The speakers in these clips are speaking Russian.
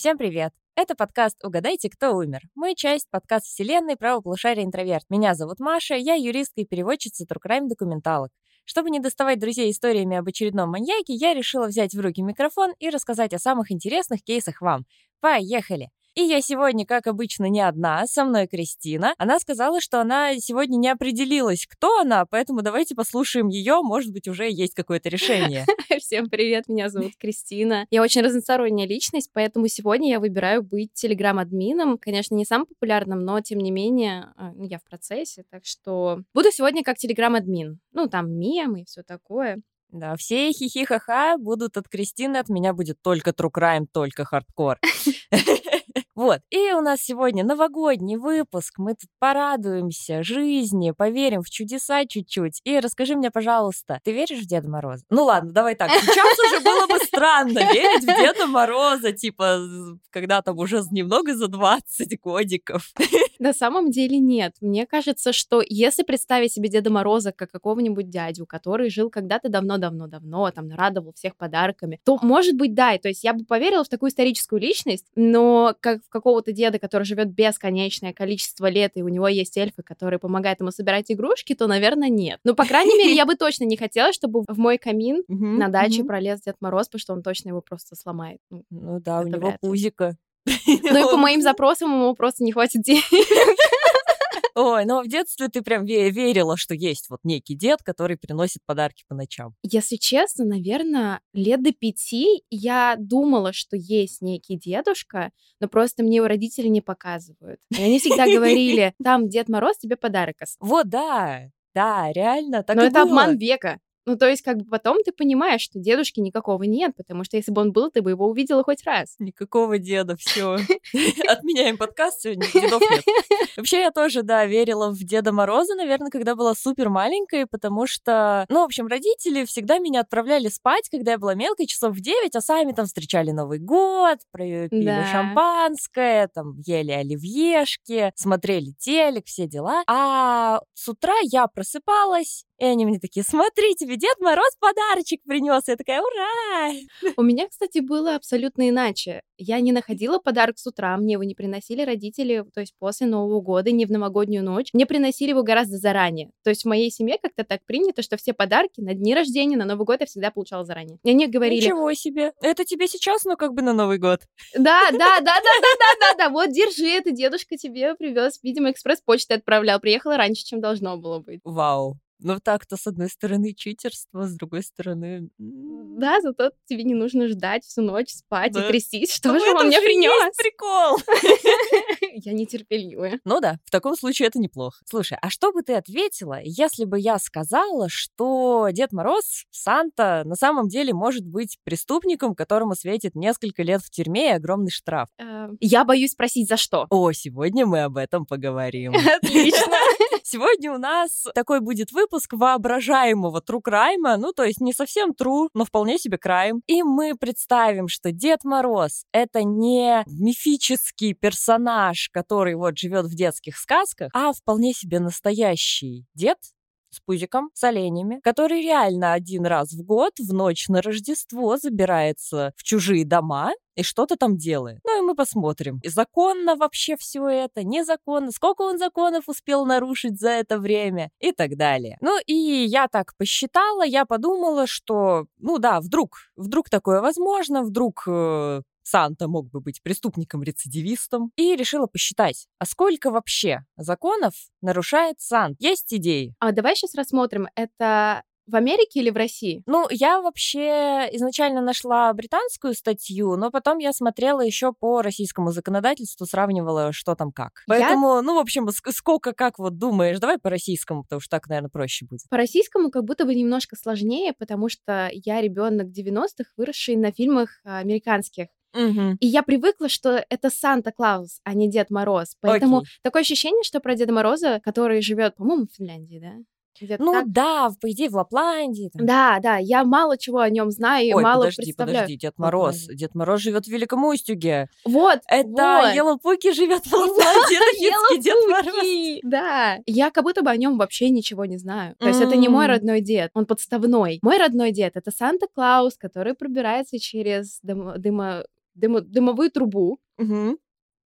Всем привет! Это подкаст «Угадайте, кто умер». Мы часть подкаст вселенной правополушария интроверт. Меня зовут Маша, я юристка и переводчица Трукрайм документалок. Чтобы не доставать друзей историями об очередном маньяке, я решила взять в руки микрофон и рассказать о самых интересных кейсах вам. Поехали! И я сегодня, как обычно, не одна, со мной Кристина. Она сказала, что она сегодня не определилась, кто она, поэтому давайте послушаем ее, может быть, уже есть какое-то решение. Всем привет, меня зовут Кристина. Я очень разносторонняя личность, поэтому сегодня я выбираю быть телеграм-админом. Конечно, не самым популярным, но, тем не менее, а, ну, я в процессе, так что буду сегодня как телеграм-админ. Ну, там мемы и все такое. Да, все хихи-ха-ха будут от Кристины, от меня будет только true crime, только хардкор. Вот. И у нас сегодня новогодний выпуск. Мы тут порадуемся жизни, поверим в чудеса чуть-чуть. И расскажи мне, пожалуйста, ты веришь в Деда Мороза? Ну ладно, давай так. Сейчас уже было бы странно верить в Деда Мороза, типа, когда там уже немного за 20 годиков. На самом деле нет. Мне кажется, что если представить себе Деда Мороза как какого-нибудь дядю, который жил когда-то давно-давно-давно, там, радовал всех подарками, то, может быть, да, то есть я бы поверила в такую историческую личность, но как какого-то деда, который живет бесконечное количество лет, и у него есть эльфы, которые помогают ему собирать игрушки, то, наверное, нет. Ну, по крайней мере, я бы точно не хотела, чтобы в мой камин на даче пролез Дед Мороз, потому что он точно его просто сломает. Ну, ну да, у него пузика. Ну и по моим запросам ему просто не хватит денег. Ой, но в детстве ты прям верила, что есть вот некий дед, который приносит подарки по ночам. Если честно, наверное, лет до пяти я думала, что есть некий дедушка, но просто мне его родители не показывают. И они всегда говорили, там Дед Мороз тебе подарок Вот, да, да, реально, так Но это было. обман века. Ну, то есть, как бы потом ты понимаешь, что дедушки никакого нет, потому что если бы он был, ты бы его увидела хоть раз. Никакого деда, все. Отменяем подкаст, сегодня дедов нет. Вообще, я тоже, да, верила в Деда Мороза, наверное, когда была супер маленькой, потому что, ну, в общем, родители всегда меня отправляли спать, когда я была мелкой, часов в 9, а сами там встречали Новый год, пили да. шампанское, там, ели оливьешки, смотрели телек, все дела. А с утра я просыпалась, и они мне такие, смотри, тебе Дед Мороз подарочек принес. Я такая, ура! У меня, кстати, было абсолютно иначе. Я не находила подарок с утра, мне его не приносили родители, то есть после Нового года, не в новогоднюю ночь. Мне приносили его гораздо заранее. То есть в моей семье как-то так принято, что все подарки на дни рождения, на Новый год я всегда получала заранее. И они говорили... Ничего себе! Это тебе сейчас, ну как бы на Новый год. Да, да, да, да, да, да, да, да, вот держи, это дедушка тебе привез, видимо, экспресс-почтой отправлял, приехала раньше, чем должно было быть. Вау, ну так-то, с одной стороны, читерство, с другой стороны... Да, зато тебе не нужно ждать всю ночь, спать да. и трястись. Что же он мне принес? прикол! Я нетерпеливая. Ну да, в таком случае это неплохо. Слушай, а что бы ты ответила, если бы я сказала, что Дед Мороз, Санта, на самом деле может быть преступником, которому светит несколько лет в тюрьме и огромный штраф? Эм, я боюсь спросить, за что. О, сегодня мы об этом поговорим. Отлично. Сегодня у нас такой будет выпуск воображаемого true crime, ну, то есть не совсем true, но вполне себе crime. И мы представим, что Дед Мороз — это не мифический персонаж, который вот живет в детских сказках, а вполне себе настоящий дед, с пузиком, с оленями, который реально один раз в год в ночь на Рождество забирается в чужие дома и что-то там делает. Ну и мы посмотрим, законно вообще все это, незаконно, сколько он законов успел нарушить за это время и так далее. Ну и я так посчитала, я подумала, что, ну да, вдруг, вдруг такое возможно, вдруг э, Санта мог бы быть преступником-рецидивистом, и решила посчитать, а сколько вообще законов нарушает Сант. Есть идеи? А давай сейчас рассмотрим, это в Америке или в России? Ну, я вообще изначально нашла британскую статью, но потом я смотрела еще по российскому законодательству, сравнивала, что там как. Поэтому, я... ну, в общем, сколько как вот думаешь, давай по российскому, потому что так, наверное, проще будет. По российскому как будто бы немножко сложнее, потому что я ребенок 90-х, выросший на фильмах американских. Угу. И я привыкла, что это Санта-Клаус, а не Дед Мороз. Поэтому Окей. такое ощущение, что про Деда Мороза, который живет, по-моему, в Финляндии, да? ну так. да, по идее, в Лапландии. Там. Да, да, я мало чего о нем знаю и Ой, мало подожди, представляю. подожди, Дед Мороз. Лапландии. Дед Мороз живет в Великом Устюге. Вот, Это вот. Елопуки живет в Лапландии, это финский Дед Мороз. Да, я как будто бы о нем вообще ничего не знаю. То есть это не мой родной дед, он подставной. Мой родной дед — это Санта-Клаус, который пробирается через дымо дымо- дымовую трубу, Мгм.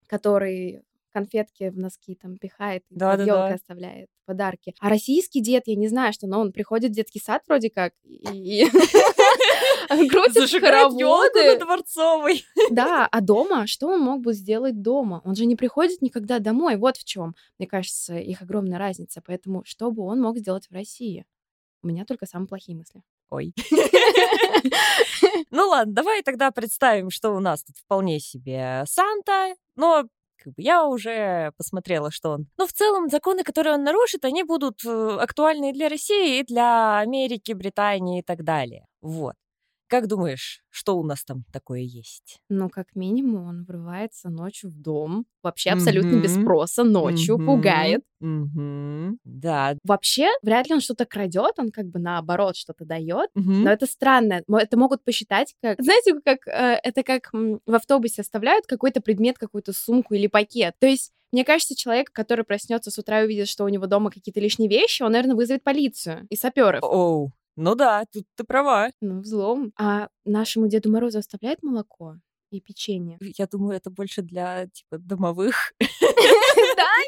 который конфетки в носки там пихает, под Да-да-да. елкой оставляет подарки. А российский дед, я не знаю, что, но он приходит в детский сад вроде как и крутит ёлку на хороводы. Дворцовой. Да, а дома? Что он мог бы сделать дома? Он же не приходит никогда домой. Вот в чем, мне кажется, их огромная разница. Поэтому что бы он мог сделать в России? У меня только самые плохие мысли. Ой. Ну ладно, давай тогда представим, что у нас тут вполне себе Санта, но как бы я уже посмотрела, что он... Ну, в целом, законы, которые он нарушит, они будут э, актуальны и для России, и для Америки, Британии и так далее. Вот. Как думаешь, что у нас там такое есть? Ну, как минимум, он врывается ночью в дом. Вообще абсолютно без спроса, ночью, Мгм. пугает. Мгм. Да. Вообще, вряд ли он что-то крадет, он как бы наоборот что-то дает. Мгм. Но это странно. Это могут посчитать как... Знаете, как э, это как в автобусе оставляют какой-то предмет, какую-то сумку или пакет. То есть мне кажется, человек, который проснется с утра и увидит, что у него дома какие-то лишние вещи, он, наверное, вызовет полицию и саперов. Оу. Ну да, тут ты права. Ну, взлом. А нашему Деду Морозу оставляют молоко и печенье? Я думаю, это больше для, типа, домовых.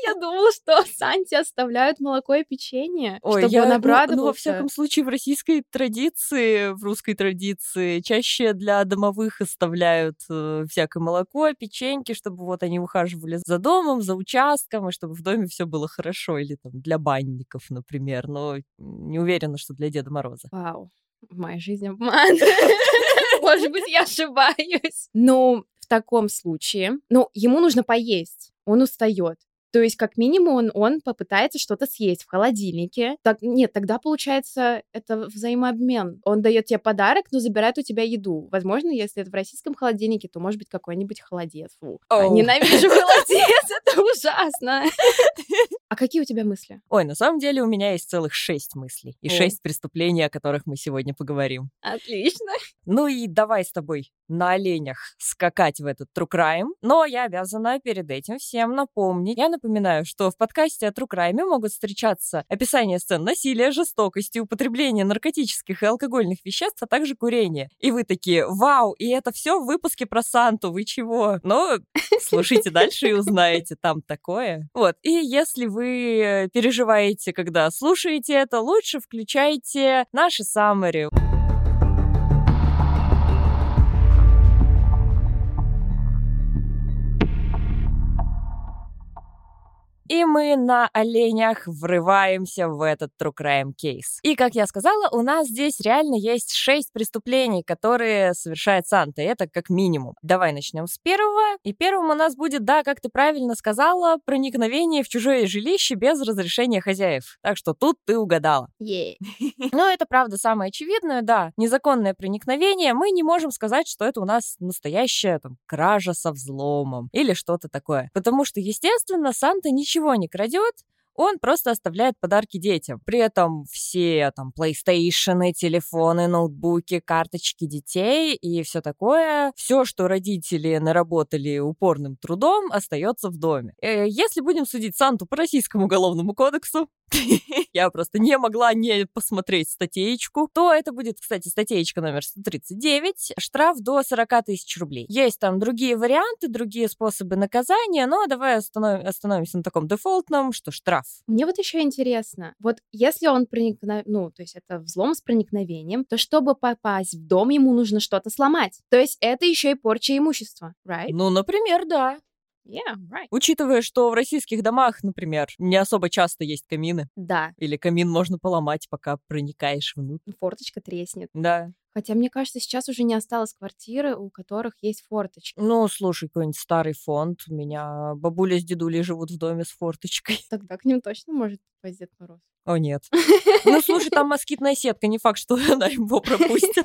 Я думала, что Санте оставляют молоко и печенье, Ой, чтобы я, он ну- обрадовался. Ну, во всяком случае, в российской традиции, в русской традиции, чаще для домовых оставляют э, всякое молоко, печеньки, чтобы вот они ухаживали за домом, за участком, и чтобы в доме все было хорошо. Или там для банников, например. Но не уверена, что для Деда Мороза. Вау, в моей жизни обман. Может быть, я ошибаюсь. Ну, в таком случае, ну, ему нужно поесть, он устает. То есть, как минимум, он, он попытается что-то съесть в холодильнике. Так, нет, тогда получается это взаимообмен. Он дает тебе подарок, но забирает у тебя еду. Возможно, если это в российском холодильнике, то может быть какой-нибудь холодец. Фу. Оу. Ненавижу холодец, это ужасно. А какие у тебя мысли? Ой, на самом деле у меня есть целых шесть мыслей и шесть преступлений, о которых мы сегодня поговорим. Отлично. Ну и давай с тобой на оленях скакать в этот True Crime. Но я обязана перед этим всем напомнить. Я напоминаю, что в подкасте о True Crime могут встречаться описания сцен насилия, жестокости, употребления наркотических и алкогольных веществ, а также курения. И вы такие, вау, и это все в выпуске про Санту, вы чего? Ну, слушайте дальше и узнаете, там такое. Вот, и если вы переживаете, когда слушаете это, лучше включайте наши саммари. И мы на оленях врываемся в этот True Crime кейс. И, как я сказала, у нас здесь реально есть шесть преступлений, которые совершает Санта. И Это как минимум. Давай начнем с первого. И первым у нас будет, да, как ты правильно сказала, проникновение в чужое жилище без разрешения хозяев. Так что тут ты угадала. Е. Ну, это правда самое очевидное, да. Незаконное проникновение. Мы не можем сказать, что это у нас настоящая там, кража со взломом или что-то такое. Потому что, естественно, Санта ничего не крадет, он просто оставляет подарки детям. При этом все там PlayStation, телефоны, ноутбуки, карточки детей и все такое, все, что родители наработали упорным трудом, остается в доме. Э, Если будем судить Санту по российскому уголовному кодексу, я просто не могла не посмотреть статейку, то это будет, кстати, статейка номер 139, штраф до 40 тысяч рублей. Есть там другие варианты, другие способы наказания, но давай останов- остановимся на таком дефолтном, что штраф. Мне вот еще интересно, вот если он проникна... ну, то есть это взлом с проникновением, то чтобы попасть в дом, ему нужно что-то сломать. То есть это еще и порча имущества, right? Ну, например, да. Yeah, right. Учитывая, что в российских домах, например, не особо часто есть камины, Да, или камин можно поломать, пока проникаешь внутрь. форточка треснет. Да. Хотя, мне кажется, сейчас уже не осталось квартиры, у которых есть форточки. Ну, слушай, какой-нибудь старый фонд. У меня бабуля с дедулей живут в доме с форточкой. Тогда к ним точно может попасть Дед Мороз. О, нет. Ну, слушай, там москитная сетка, не факт, что она его пропустит.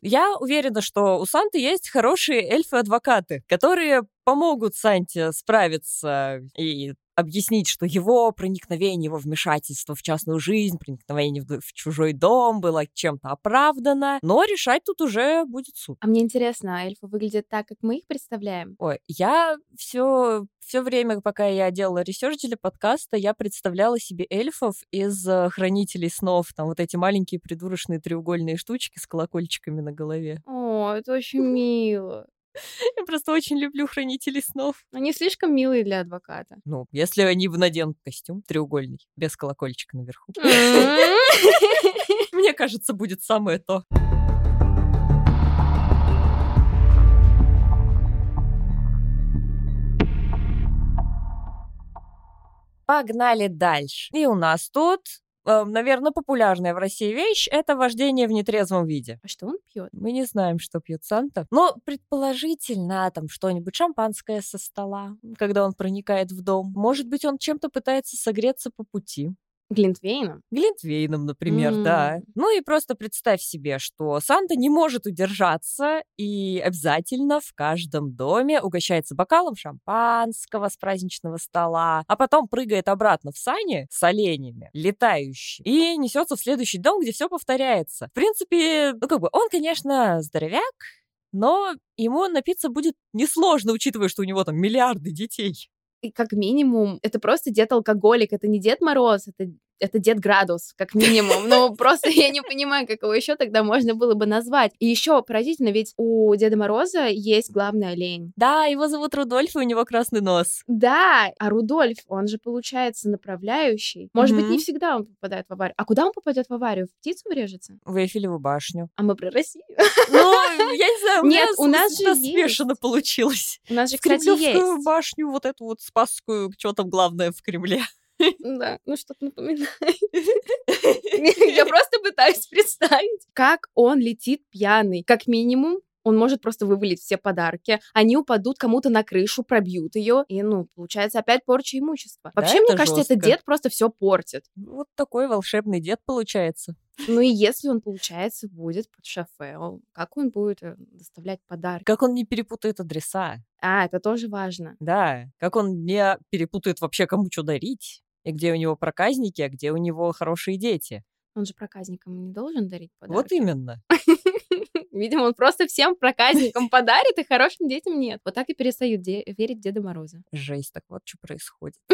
Я уверена, что у Санты есть хорошие эльфы-адвокаты, которые помогут Санте справиться и объяснить, что его проникновение, его вмешательство в частную жизнь, проникновение в, в чужой дом было чем-то оправдано, но решать тут уже будет суд. А мне интересно, а эльфы выглядят так, как мы их представляем? Ой, я все, все время, пока я делала research для подкаста, я представляла себе эльфов из э, хранителей снов. Там вот эти маленькие придурочные треугольные штучки с колокольчиками на голове. О, это очень мило. Я просто очень люблю хранителей снов. Они слишком милые для адвоката. Ну, если они наденут костюм треугольный, без колокольчика наверху. Мне кажется, будет самое то. Погнали дальше. И у нас тут наверное, популярная в России вещь — это вождение в нетрезвом виде. А что он пьет? Мы не знаем, что пьет Санта. Но предположительно там что-нибудь шампанское со стола, когда он проникает в дом. Может быть, он чем-то пытается согреться по пути. Глинтвейном? Глинтвейном, например, М. да. Ну и просто представь себе, что Санта не может удержаться и обязательно в каждом доме угощается бокалом шампанского с праздничного стола, а потом прыгает обратно в сани с оленями, летающими, и несется в следующий дом, где все повторяется. В принципе, ну как бы он, конечно, здоровяк, но ему напиться будет несложно, учитывая, что у него там миллиарды детей. И как минимум, это просто дед-алкоголик, это не Дед Мороз, это, это Дед Градус, как минимум. Ну, просто я не понимаю, как его еще тогда можно было бы назвать. И еще поразительно, ведь у Деда Мороза есть главный олень. Да, его зовут Рудольф, и у него красный нос. Да, а Рудольф, он же получается направляющий. Может быть, не всегда он попадает в аварию. А куда он попадет в аварию? В птицу врежется? В Эйфелеву башню. А мы про Россию. Ну, я не знаю, Нет, у нас же смешано получилось. У нас же, кстати, есть. башню, вот эту вот Спасскую, что там главное в Кремле. Да, ну что-то напоминает. Я просто пытаюсь представить, как он летит пьяный. Как минимум, он может просто вывалить все подарки, они упадут кому-то на крышу, пробьют ее, и, ну, получается опять порча имущества. Да, Вообще, мне это кажется, этот жестко. дед просто все портит. Вот такой волшебный дед получается. Ну и если он, получается, будет под шофе, он- как он будет э, доставлять подарки? Как он не перепутает адреса. А, это тоже важно. Да, как он не перепутает вообще, кому что дарить. И где у него проказники, а где у него хорошие дети. Он же проказникам не должен дарить подарки. Вот именно. Видимо, он просто всем проказникам подарит, и хорошим детям нет. Вот так и перестают де- верить Деда Мороза. Жесть, так вот что происходит.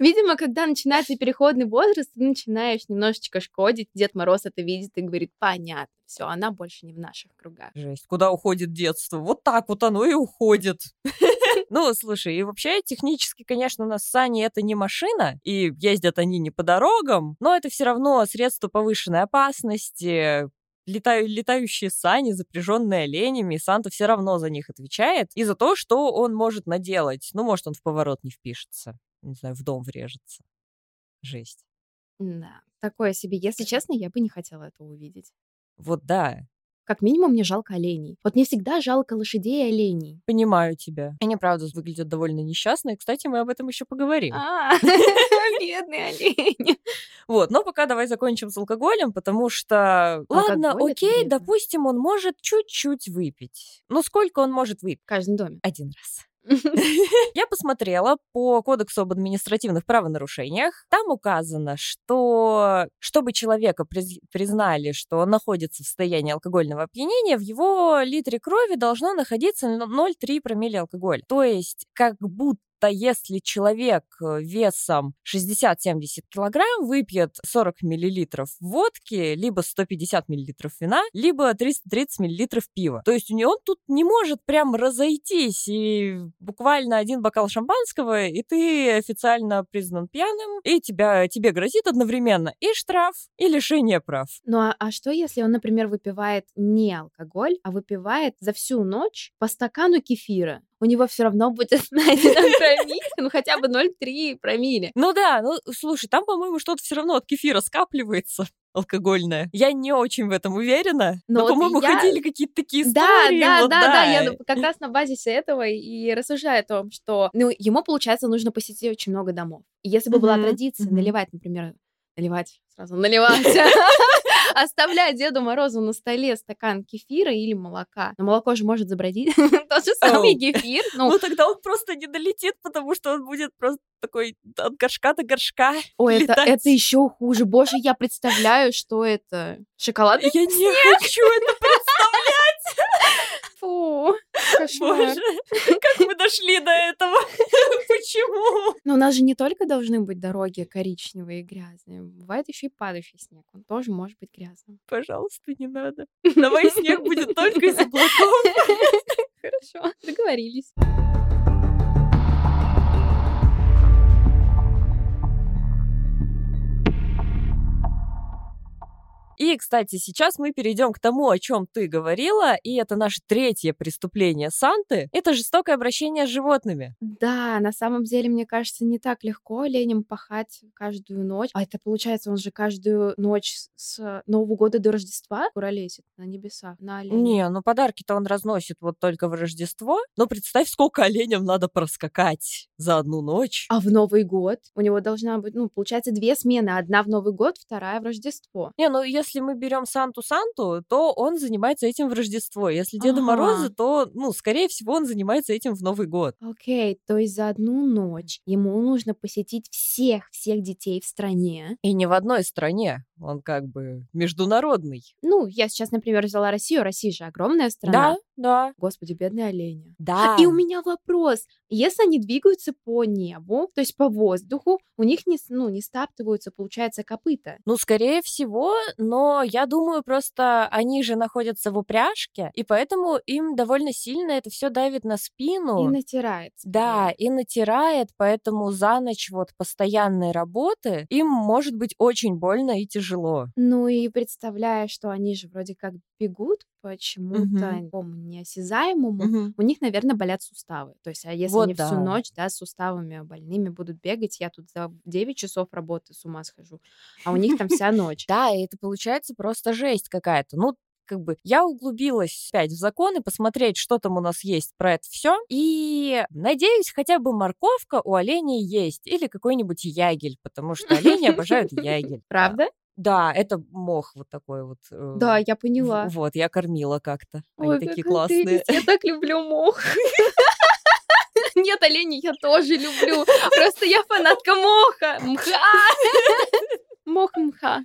Видимо, когда начинается переходный возраст, ты начинаешь немножечко шкодить. Дед Мороз это видит и говорит, понятно, все, она больше не в наших кругах. Жесть, куда уходит детство? Вот так вот оно и уходит. Ну, слушай, и вообще технически, конечно, у нас сани это не машина, и ездят они не по дорогам, но это все равно средство повышенной опасности, летаю, летающие сани, запряженные оленями, и Санта все равно за них отвечает, и за то, что он может наделать. Ну, может, он в поворот не впишется, не знаю, в дом врежется. Жесть. Да, такое себе. Если честно, я бы не хотела этого увидеть. Вот да, Как минимум, мне жалко оленей. Вот мне всегда жалко лошадей и оленей. понимаю тебя. Они, правда, выглядят довольно несчастные. Кстати, мы об этом еще поговорим. А, бедные олени. Вот, но пока давай закончим с алкоголем, потому что, ладно, это окей, допустим, он может чуть-чуть выпить. Но сколько он может выпить? В каждом доме. Один раз. Я посмотрела по кодексу об административных правонарушениях. Там указано, что чтобы человека приз- признали, что он находится в состоянии алкогольного опьянения, в его литре крови должно находиться н- 0,3 промилле алкоголя. То есть как будто если человек э, весом 60-70 килограмм выпьет 40 миллилитров водки, либо 150 миллилитров вина, либо 330 миллилитров пива. То есть у него он тут не может прям разойтись, и буквально один бокал шампанского, и ты официально признан пьяным, и тебя, тебе грозит одновременно и штраф, и лишение прав. Ну а, а что, если он, например, выпивает не алкоголь, а выпивает за всю ночь по стакану кефира? У него все равно будет найдено промилле, ну хотя бы 0,3 промилле. Ну да, ну слушай, там, по-моему, что-то все равно от кефира скапливается алкогольное. Я не очень в этом уверена, Но но, вот по-моему, я- ходили какие-то такие Да, истории. да, вот да, да, я ну, как раз на базисе этого и рассуждаю о том, что ну, ему, получается, нужно посетить очень много домов. И если бы была Мгм, традиция мгм. наливать, например, наливать, сразу наливать, оставлять Деду Морозу на столе стакан кефира или молока. Но молоко же может забродить. Тот же самый кефир. Ну, Ну тогда он просто не долетит, потому что он будет просто такой от горшка до горшка. ой, это, это еще хуже. Боже, я представляю, что это. Шоколад? Я не хочу это Фу, кошмар. Боже, как мы дошли до этого? Но у нас же не только должны быть дороги коричневые и грязные. Бывает еще и падающий снег. Он тоже может быть грязным. Пожалуйста, не надо. Давай снег будет только из облаков. договорились. И, кстати, сейчас мы перейдем к тому, о чем ты говорила, и это наше третье преступление Санты. Это жестокое обращение с животными. Да, на самом деле, мне кажется, не так легко оленям пахать каждую ночь. А это получается, он же каждую ночь с Нового года до Рождества куролесит на небеса, на оленя. Не, ну подарки-то он разносит вот только в Рождество. Но представь, сколько оленям надо проскакать за одну ночь. А в Новый год у него должна быть, ну, получается, две смены. Одна в Новый год, вторая в Рождество. Не, ну если если мы берем Санту-Санту, то он занимается этим в Рождество. Если Деда Ага. Мороза, то, ну, скорее всего, он занимается этим в Новый год. Окей, то есть за одну ночь ему нужно посетить всех, всех детей в стране. И не в одной стране. Он как бы международный. Ну, я сейчас, например, взяла Россию. Россия же огромная страна. Да, да, Господи, бедные олени. да. И у меня вопрос. Если они двигаются по небу, то есть по воздуху, у них не, ну, не стаптываются, получается, копыта. Ну, скорее всего, но я думаю, просто они же находятся в упряжке, и поэтому им довольно сильно это все давит на спину. И натирается. Да, и натирает, поэтому за ночь вот постоянной работы им может быть очень больно и тяжело. Ну и представляя, что они же вроде как бегут по чему-то Мгм. такому неосязаемому, Мгм. у них, наверное, болят суставы. То есть, а если Вот они всю да. ночь, да, с суставами больными будут бегать, я тут за 9 часов работы с ума схожу, а у них там вся ночь. Да, и это получается просто жесть какая-то. Ну, как бы я углубилась опять в законы, посмотреть, что там у нас есть про это все. И надеюсь, хотя бы морковка у оленей есть. Или какой-нибудь ягель, потому что олени обожают ягель. Правда? Да, это мох вот такой вот. э, Да, я в- поняла. Вот, я кормила как-то. Они Ой, такие какая классные. прелесть, Я так люблю мох. Нет, оленей я тоже люблю. Просто я фанатка моха. Мха. Мох мха.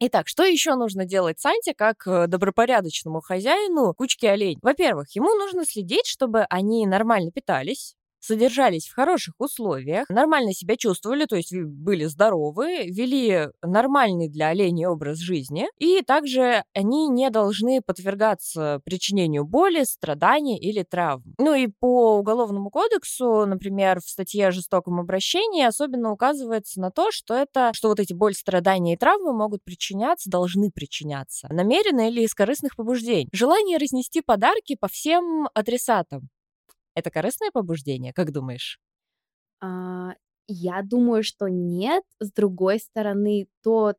Итак, что еще нужно делать Санте как э, добропорядочному хозяину кучки оленей? Во-первых, ему нужно следить, чтобы они нормально питались, содержались в хороших условиях, нормально себя чувствовали, то есть ви- были здоровы, вели нормальный для оленей образ жизни, и также они не должны подвергаться причинению боли, страданий или травм. Ну и по Уголовному кодексу, например, в статье о жестоком обращении особенно указывается на то, что это, что вот эти боль, страдания и травмы могут причиняться, должны причиняться намеренно или из корыстных побуждений. Желание разнести подарки по всем адресатам. Это корыстное побуждение, как думаешь? А, Я думаю, что нет. С другой стороны, тот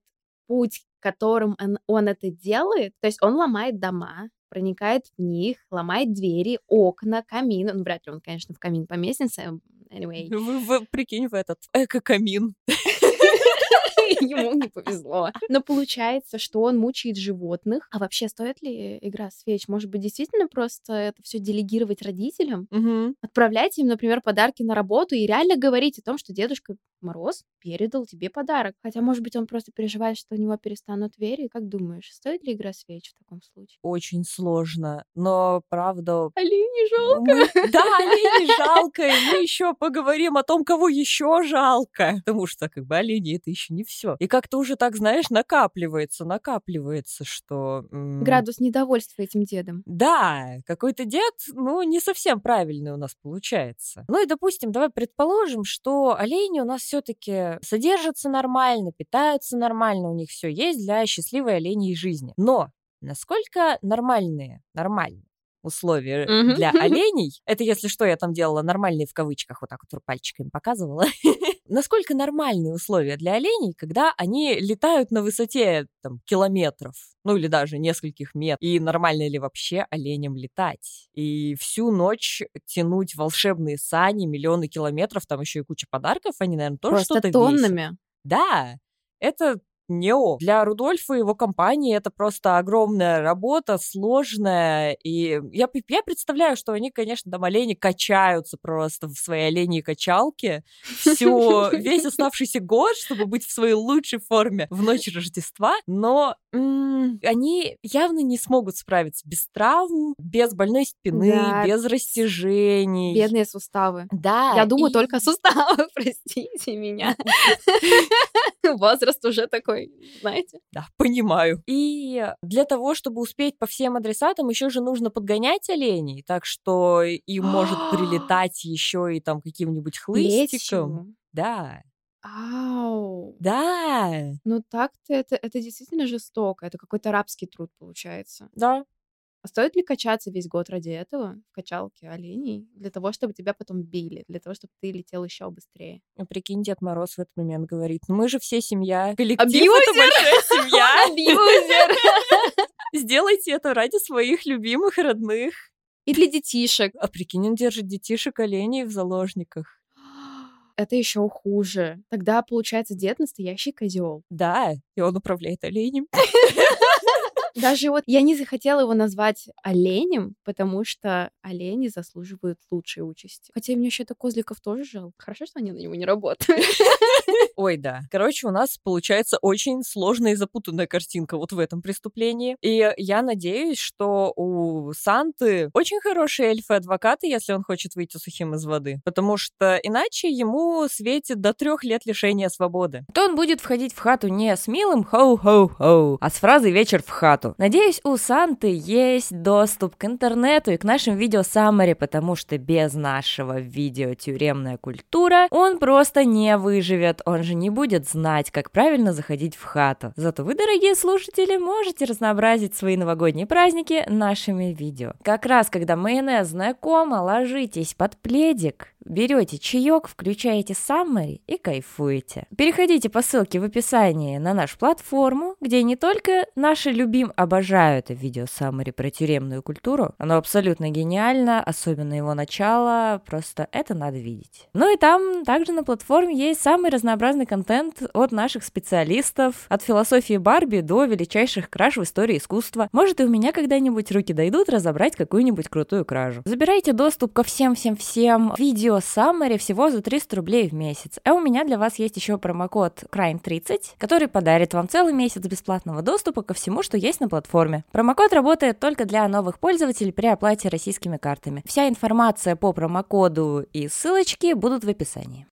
путь, которым он, он это делает, то есть он ломает дома, проникает в них, ломает двери, окна, камин. Ну, вряд ли он, конечно, в камин поместится. Anyway, В- в- прикинь в этот эко-камин. ему не повезло. Но получается, что он мучает животных. А вообще, стоит ли игра свеч? Может быть, действительно просто это все делегировать родителям? Мгм. Отправлять им, например, подарки на работу и реально говорить о том, что Дедушка Мороз передал тебе подарок. Хотя, может быть, он просто переживает, что у него перестанут двери. Как думаешь, стоит ли игра свеч в таком случае? Очень сложно, но правда Олени жалко. Мы- Да, оленей жалко, и мы еще поговорим о том, кого еще жалко. Потому что, как бы, олени это еще не все. И как-то уже так, знаешь, накапливается, накапливается, что... Градус недовольства этим дедом. Да, какой-то дед, ну, не совсем правильный у нас получается. Ну и, допустим, давай предположим, что олени у нас все-таки содержатся нормально, питаются нормально, у них все есть для счастливой оленей жизни. Но насколько нормальные, нормальные условия Мгм. для оленей, это, если что, я там делала нормальные в кавычках, вот так вот пальчиками показывала, насколько нормальные условия для оленей, когда они летают на высоте там, километров, ну или даже нескольких метров, и нормально ли вообще оленям летать? И всю ночь тянуть волшебные сани, миллионы километров, там еще и куча подарков, они, наверное, тоже Просто что-то весят. тоннами. Да, это не ок. Для Рудольфа и его компании это просто огромная работа, сложная. И я, я представляю, что они, конечно, там олени качаются просто в своей оленей качалке всю, весь оставшийся год, чтобы быть в своей лучшей форме в ночь Рождества. Но м, они явно не смогут справиться без травм, без больной спины, Да, без растяжений. Бедные суставы. Да. Я думаю и- только о суставах, простите меня. Возраст уже такой. Такой, знаете? Да, понимаю. И для того, чтобы успеть по всем адресатам, еще же нужно подгонять оленей, так что им может прилетать еще и там каким-нибудь хлыстиком. Да. Ау. Да. Ну так-то это, это действительно жестоко. Это какой-то рабский труд получается. Да. А стоит ли качаться весь год ради этого в качалке оленей? Для того, чтобы тебя потом били, для того, чтобы ты летел еще быстрее. Ну, прикинь, Дед Мороз в этот момент говорит, ну мы же все семья, коллектив Абьюзер! это большая семья. Абьюзер! Сделайте это ради своих любимых родных. И для детишек. А прикинь, он держит детишек оленей в заложниках. Это еще хуже. Тогда, получается, дед настоящий козел. Да, и он управляет оленем. Даже вот я не захотела его назвать оленем, потому что олени заслуживают лучшей участи. Хотя мне еще это козликов тоже жалко. Хорошо, что они на него не работают. Ой, да. Короче, у нас получается очень сложная и запутанная картинка вот в этом преступлении. И я надеюсь, что у Санты очень хорошие эльфы-адвокаты, если он хочет выйти сухим из воды. Потому что иначе ему светит до трех лет лишения свободы. То он будет входить в хату не с милым «хоу-хоу-хоу», а с фразой «вечер в хату». Надеюсь, у Санты есть доступ к интернету и к нашим видео саммари, потому что без нашего видео «Тюремная культура» он просто не выживет. Он же не будет знать, как правильно заходить в хату. Зато вы, дорогие слушатели, можете разнообразить свои новогодние праздники нашими видео. Как раз, когда майонез знакомо, ложитесь под пледик, берете чаек, включаете саммари и кайфуете. Переходите по ссылке в описании на нашу платформу, где не только наши любим обожаю это видео саммари про тюремную культуру, оно абсолютно гениально, особенно его начало, просто это надо видеть. Ну и там также на платформе есть самый разнообразный контент от наших специалистов, от философии Барби до величайших краж в истории искусства. Может и у меня когда-нибудь руки дойдут разобрать какую-нибудь крутую кражу. Забирайте доступ ко всем-всем-всем видео Summary всего за 300 рублей в месяц. А у меня для вас есть еще промокод Crime30, который подарит вам целый месяц бесплатного доступа ко всему, что есть на платформе. Промокод работает только для новых пользователей при оплате российскими картами. Вся информация по промокоду и ссылочки будут в описании.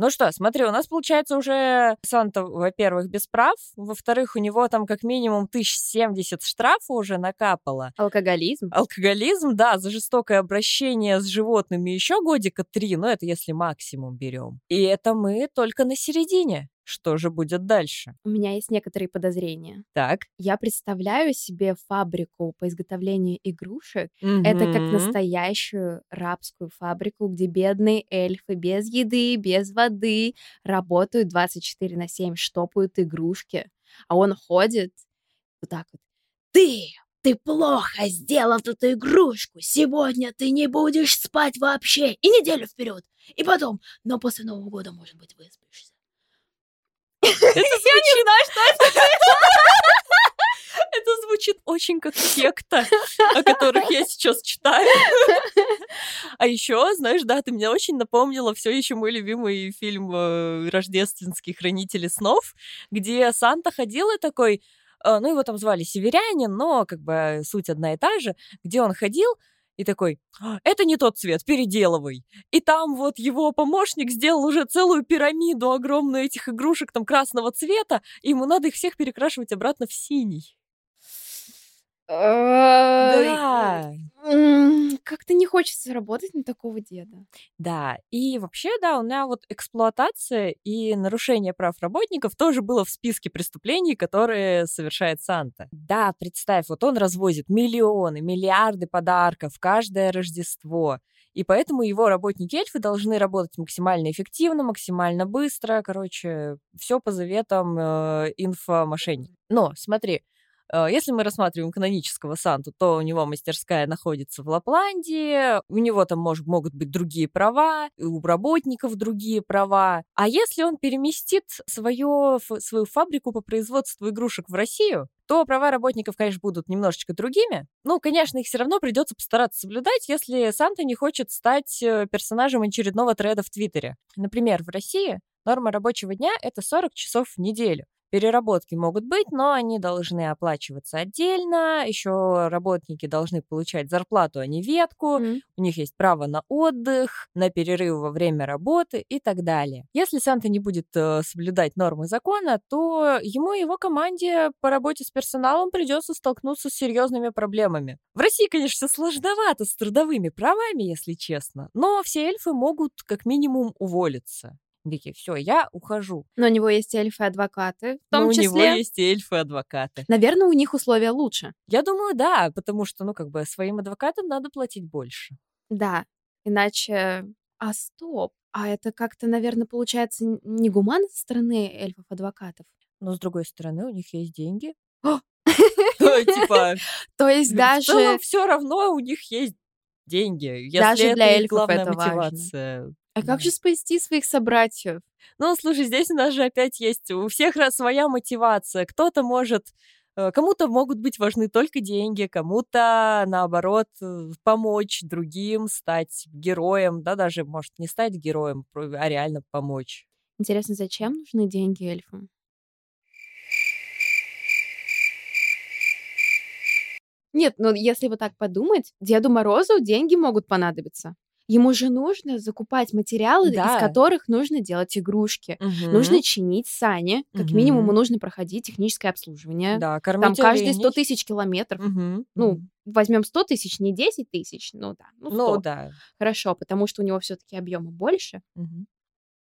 Ну что, смотри, у нас получается уже Санта, во-первых, без прав, во-вторых, у него там как минимум 1070 штрафа уже накапало. Алкоголизм. Алкоголизм, да, за жестокое обращение с животными еще годика три, но это если максимум берем. И это мы только на середине. Что же будет дальше? У меня есть некоторые подозрения. Так. Я представляю себе фабрику по изготовлению игрушек. Это как настоящую рабскую фабрику, где бедные эльфы без еды, без воды работают 24 на 7, штопают игрушки. А он ходит вот так вот. Ты, ты плохо сделал эту игрушку. Сегодня ты не будешь спать вообще. И неделю вперед. И потом. Но после Нового года, может быть, выспишься. Я не знаю, что это. Это звучит очень как секта, о которых я сейчас читаю. А еще, знаешь, да, ты мне очень напомнила все еще мой любимый фильм э, «Рождественский хранители снов», где Санта ходил и такой, э, ну, его там звали Северянин, но как бы суть одна и та же, где он ходил и такой, «А, это не тот цвет, переделывай. И там вот его помощник сделал уже целую пирамиду огромную этих игрушек там красного цвета, и ему надо их всех перекрашивать обратно в синий. Да. Как-то не хочется работать на такого деда. Да, и вообще, да, у меня вот эксплуатация и нарушение прав работников тоже было в списке преступлений, которые совершает Санта. Да, представь, вот он развозит миллионы, миллиарды подарков каждое Рождество. И поэтому его работники эльфы должны работать максимально эффективно, максимально быстро. Короче, все по заветам э, инфомошенников. Но смотри, если мы рассматриваем канонического Санту, то у него мастерская находится в Лапландии, у него там мож- могут быть другие права, у работников другие права. А если он переместит свое, свою фабрику по производству игрушек в Россию, то права работников, конечно, будут немножечко другими. Ну, конечно, их все равно придется постараться соблюдать, если Санта не хочет стать э, персонажем очередного треда в Твиттере. Например, в России норма рабочего дня — это 40 часов в неделю. Переработки могут быть, но они должны оплачиваться отдельно. Еще работники должны получать зарплату, а не ветку. Мгм. У них есть право на отдых, на перерыв во время работы и так далее. Если Санта не будет э, соблюдать нормы закона, то ему и его команде по работе с персоналом придется столкнуться с серьезными проблемами. В России, конечно, сложновато с трудовыми правами, если честно, но все эльфы могут как минимум уволиться. Вики, все, я ухожу. Но у него есть эльфы-адвокаты, в том Но у числе. него есть эльфы-адвокаты. Наверное, у них условия лучше. Я думаю, да, потому что, ну, как бы своим адвокатам надо платить больше. Да, иначе... А стоп, а это как-то, наверное, получается н- негуманно со стороны эльфов-адвокатов. Но, с другой стороны, у них есть деньги. Типа, То есть в даже... все равно у них есть деньги. Если Даже это для эльфов главная это важно. А как же спасти своих собратьев? Ну, слушай, здесь у нас же опять есть у всех раз своя мотивация. Кто-то может, э, кому-то могут быть важны только деньги, кому-то, наоборот, э, помочь другим, стать героем, да, даже, может, не стать героем, а реально помочь. Интересно, зачем нужны деньги эльфам? Нет, ну если вот так подумать, Деду Морозу деньги могут понадобиться. Ему же нужно закупать материалы, Да. из которых нужно делать игрушки. Мгм. Нужно чинить сани. Как минимум, ему Мгм. нужно проходить техническое обслуживание. да, Там кормить каждые 100 оленей. тысяч километров. Мгм, Ну, возьмем 100 тысяч, не 10 тысяч, ну да, ну 100. Ну, да. Хорошо, потому что у него все-таки объема больше. Мгм.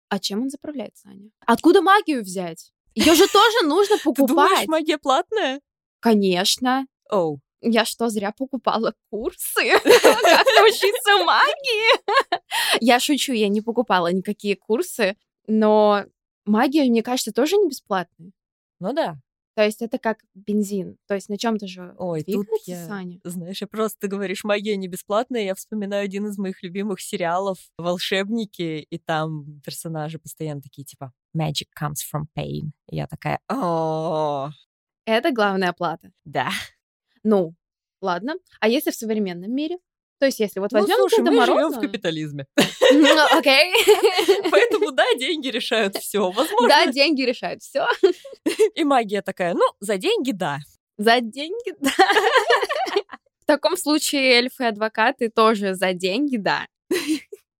А чем он заправляет сани? Откуда магию взять? Ее же тоже нужно Ты думаешь, покупать. магия платная? Конечно. Оу. Я что, зря покупала курсы? Как научиться магии? Я шучу, я не покупала никакие курсы, но магия, мне кажется, тоже не бесплатная. Ну да. То есть это как бензин. То есть на чем-то же Ой, тут я- сани. Знаешь, я просто, ты говоришь, магия не бесплатная, я вспоминаю один из моих любимых сериалов «Волшебники», и там персонажи постоянно такие, типа, «Magic comes from pain». И я такая, о Это главная плата. да. Ну, ладно. А если в современном мире? То есть если вот Ну, возьмем слушай, Деда мы живем Мороза... в капитализме. Ну, Окей. Поэтому, да, деньги решают все. Возможно, Да, деньги решают все. и магия такая, ну, за деньги, да. За деньги, да. В таком случае эльфы-адвокаты тоже за деньги, да.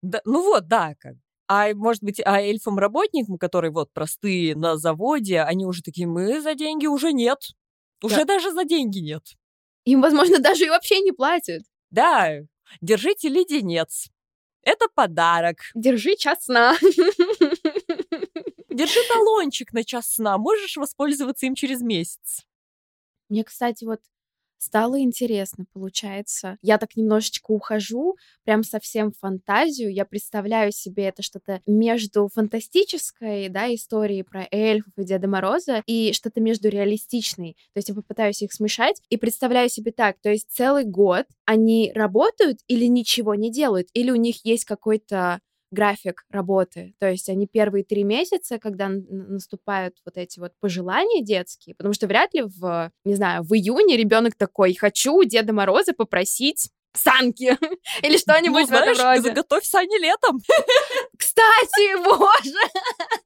Да, ну вот, да, как. А может быть, а эльфам-работникам, которые вот простые на заводе, они уже такие, мы за деньги уже нет. Уже Да. даже за деньги нет. Им, возможно, даже и вообще не платят. Да, держите леденец. Это подарок. Держи час сна. Держи талончик на час сна. Можешь воспользоваться им через месяц. Мне, кстати, вот стало интересно, получается. Я так немножечко ухожу, прям совсем в фантазию. Я представляю себе это что-то между фантастической, да, историей про эльфов и Деда Мороза и что-то между реалистичной. То есть я попытаюсь их смешать и представляю себе так. То есть целый год они работают или ничего не делают, или у них есть какой-то график работы. То есть они первые три месяца, когда наступают вот эти вот пожелания детские, потому что вряд ли в, не знаю, в июне ребенок такой, хочу у Деда Мороза попросить санки или Ну, что-нибудь в этом знаешь, роде. заготовь сани летом. Кстати, боже!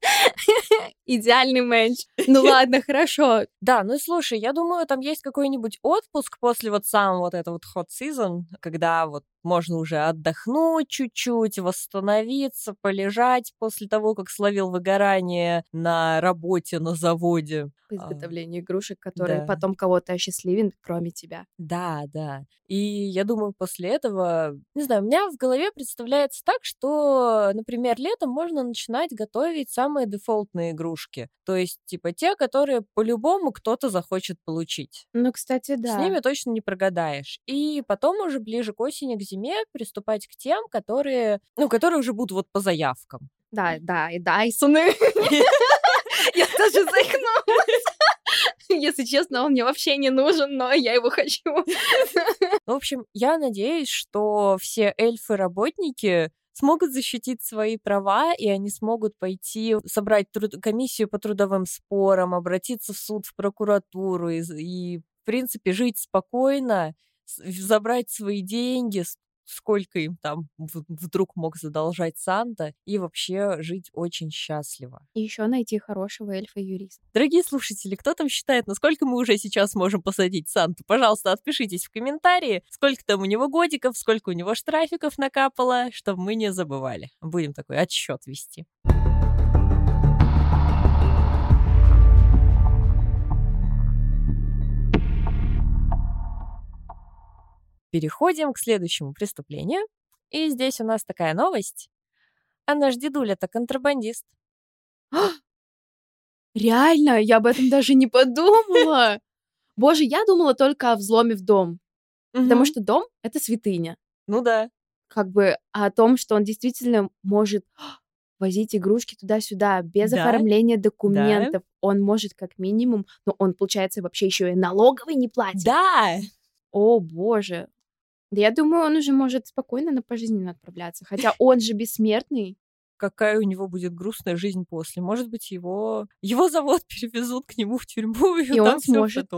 Идеальный мэтч. Ну ладно, хорошо. Да, ну и слушай, я думаю, там есть какой-нибудь отпуск после вот самого вот этого вот hot season, когда вот можно уже отдохнуть чуть-чуть, восстановиться, полежать после того, как словил выгорание на работе, на заводе. По изготовлению игрушек, которые да. потом кого-то осчастливят, кроме тебя. Да, да. И я думаю, после этого, не знаю, у меня в голове представляется так, что, например, летом можно начинать готовить самые дефолтные игрушки. То есть, типа, те, которые по-любому кто-то захочет получить. Ну, кстати, да. С ними точно не прогадаешь. И потом уже ближе к осени, к зиме приступать к тем, которые, ну, которые уже будут вот по заявкам. Да, да, и Дайсоны. Я тоже заикнулась. Если честно, он мне вообще не нужен, но я его хочу. Ну, в общем, я надеюсь, что все эльфы-работники смогут защитить свои права, и они смогут пойти собрать труд- комиссию по трудовым спорам, обратиться в суд, в прокуратуру и, и, в принципе, жить спокойно, забрать свои деньги, сколько им там вдруг мог задолжать Санта, и вообще жить очень счастливо. И еще найти хорошего эльфа-юриста. Дорогие слушатели, кто там считает, насколько мы уже сейчас можем посадить Санту? Пожалуйста, отпишитесь в комментарии, сколько там у него годиков, сколько у него штрафиков накапало, чтобы мы не забывали. Будем такой отсчет вести. Переходим к следующему преступлению. И здесь у нас такая новость. А наш дедуля-то контрабандист. Реально, я об этом даже не подумала. Боже, я думала только о взломе в дом. Потому что дом — это святыня. Ну да. Как бы о том, что он действительно может возить игрушки туда-сюда без да. оформления документов. Да. Он может как минимум, но он, получается, вообще еще и налоговый не платит. Да. О, боже. Да я думаю, он уже может спокойно на пожизненно отправляться, хотя он же бессмертный. Какая у него будет грустная жизнь после? Может быть, его его завод перевезут к нему в тюрьму и, и он сможет.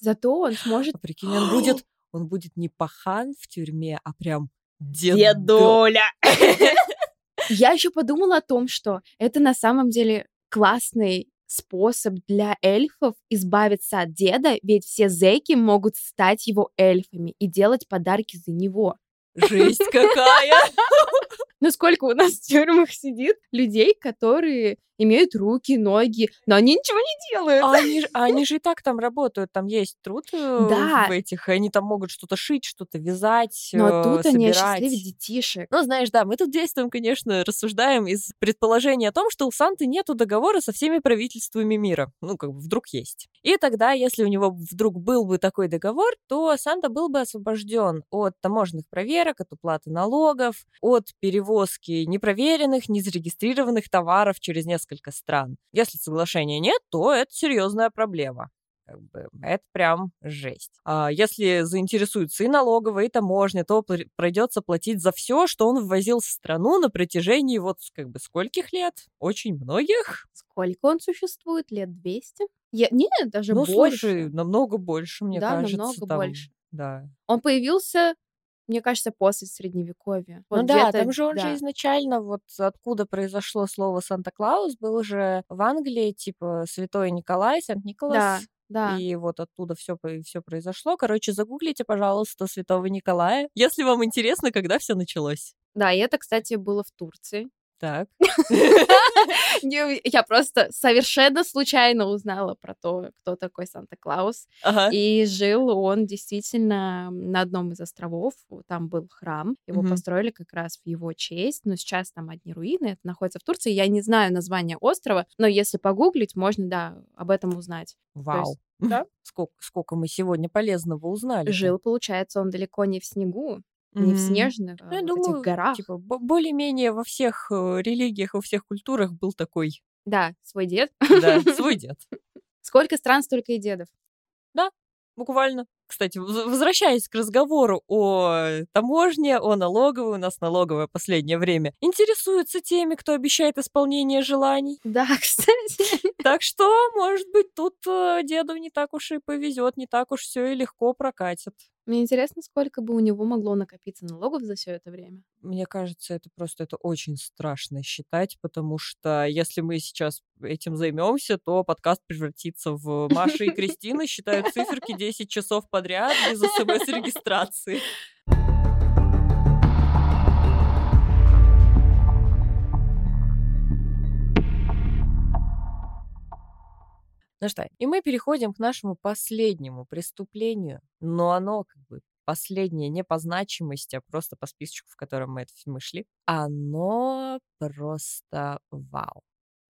Зато он сможет. А прикинь, он будет он будет не пахан в тюрьме, а прям дедуля. Я еще подумала о том, что это на самом деле классный способ для эльфов избавиться от деда, ведь все зэки могут стать его эльфами и делать подарки за него. Жесть какая! Ну сколько у нас в тюрьмах сидит людей, которые имеют руки, ноги, но они ничего не делают. А они, а они же и так там работают, там есть труд э, да. в этих, и они там могут что-то шить, что-то вязать, Но э, тут собирать. они осчастливят детишек. Ну, знаешь, да, мы тут действуем, конечно, рассуждаем из предположения о том, что у Санты нету договора со всеми правительствами мира. Ну, как бы вдруг есть. И тогда, если у него вдруг был бы такой договор, то Санта был бы освобожден от таможенных проверок, от уплаты налогов, от перевозки непроверенных, незарегистрированных товаров через несколько стран. Если соглашения нет, то это серьезная проблема. Как бы, это прям жесть. А если заинтересуется и налоговая, и таможня, то придется платить за все, что он ввозил в страну на протяжении вот как бы скольких лет? Очень многих. Сколько он существует? Лет 200? Я... Нет, даже ну, больше. слушай, намного больше, мне да, кажется. намного там... больше. Да. Он появился мне кажется, после средневековья. Вот ну да, там же он да. же изначально, вот откуда произошло слово Санта-Клаус, был же в Англии, типа, Святой Николай, Сант-Николас. Да. Да. И вот оттуда все, все произошло. Короче, загуглите, пожалуйста, Святого Николая, если вам интересно, когда все началось. Да, и это, кстати, было в Турции. Так. Я просто совершенно случайно узнала про то, кто такой Санта-Клаус. Ага. И жил он действительно на одном из островов. Там был храм. Его угу. построили как раз в его честь. Но сейчас там одни руины. Это находится в Турции. Я не знаю название острова, но если погуглить, можно, да, об этом узнать. Вау. Да? Сколько, сколько мы сегодня полезного узнали. Жил, получается, он далеко не в снегу, не в снежных, ну, а в думаю, этих горах. Типа, более-менее во всех э, религиях, во всех культурах был такой. Да, свой дед. Да, свой дед. Сколько стран, столько и дедов. Да, буквально. Кстати, возвращаясь к разговору о таможне, о налоговой, у нас налоговое последнее время интересуется теми, кто обещает исполнение желаний. Да, кстати. Так что, может быть, тут э, деду не так уж и повезет, не так уж все и легко прокатит. Мне интересно, сколько бы у него могло накопиться налогов за все это время. Мне кажется, это просто это очень страшно считать, потому что если мы сейчас этим займемся, то подкаст превратится в Маша и Кристина считают циферки 10 часов подряд без смс-регистрации. Ну что, и мы переходим к нашему последнему преступлению, но оно как бы последнее не по значимости, а просто по списочку, в котором мы это мы шли. Оно просто вау.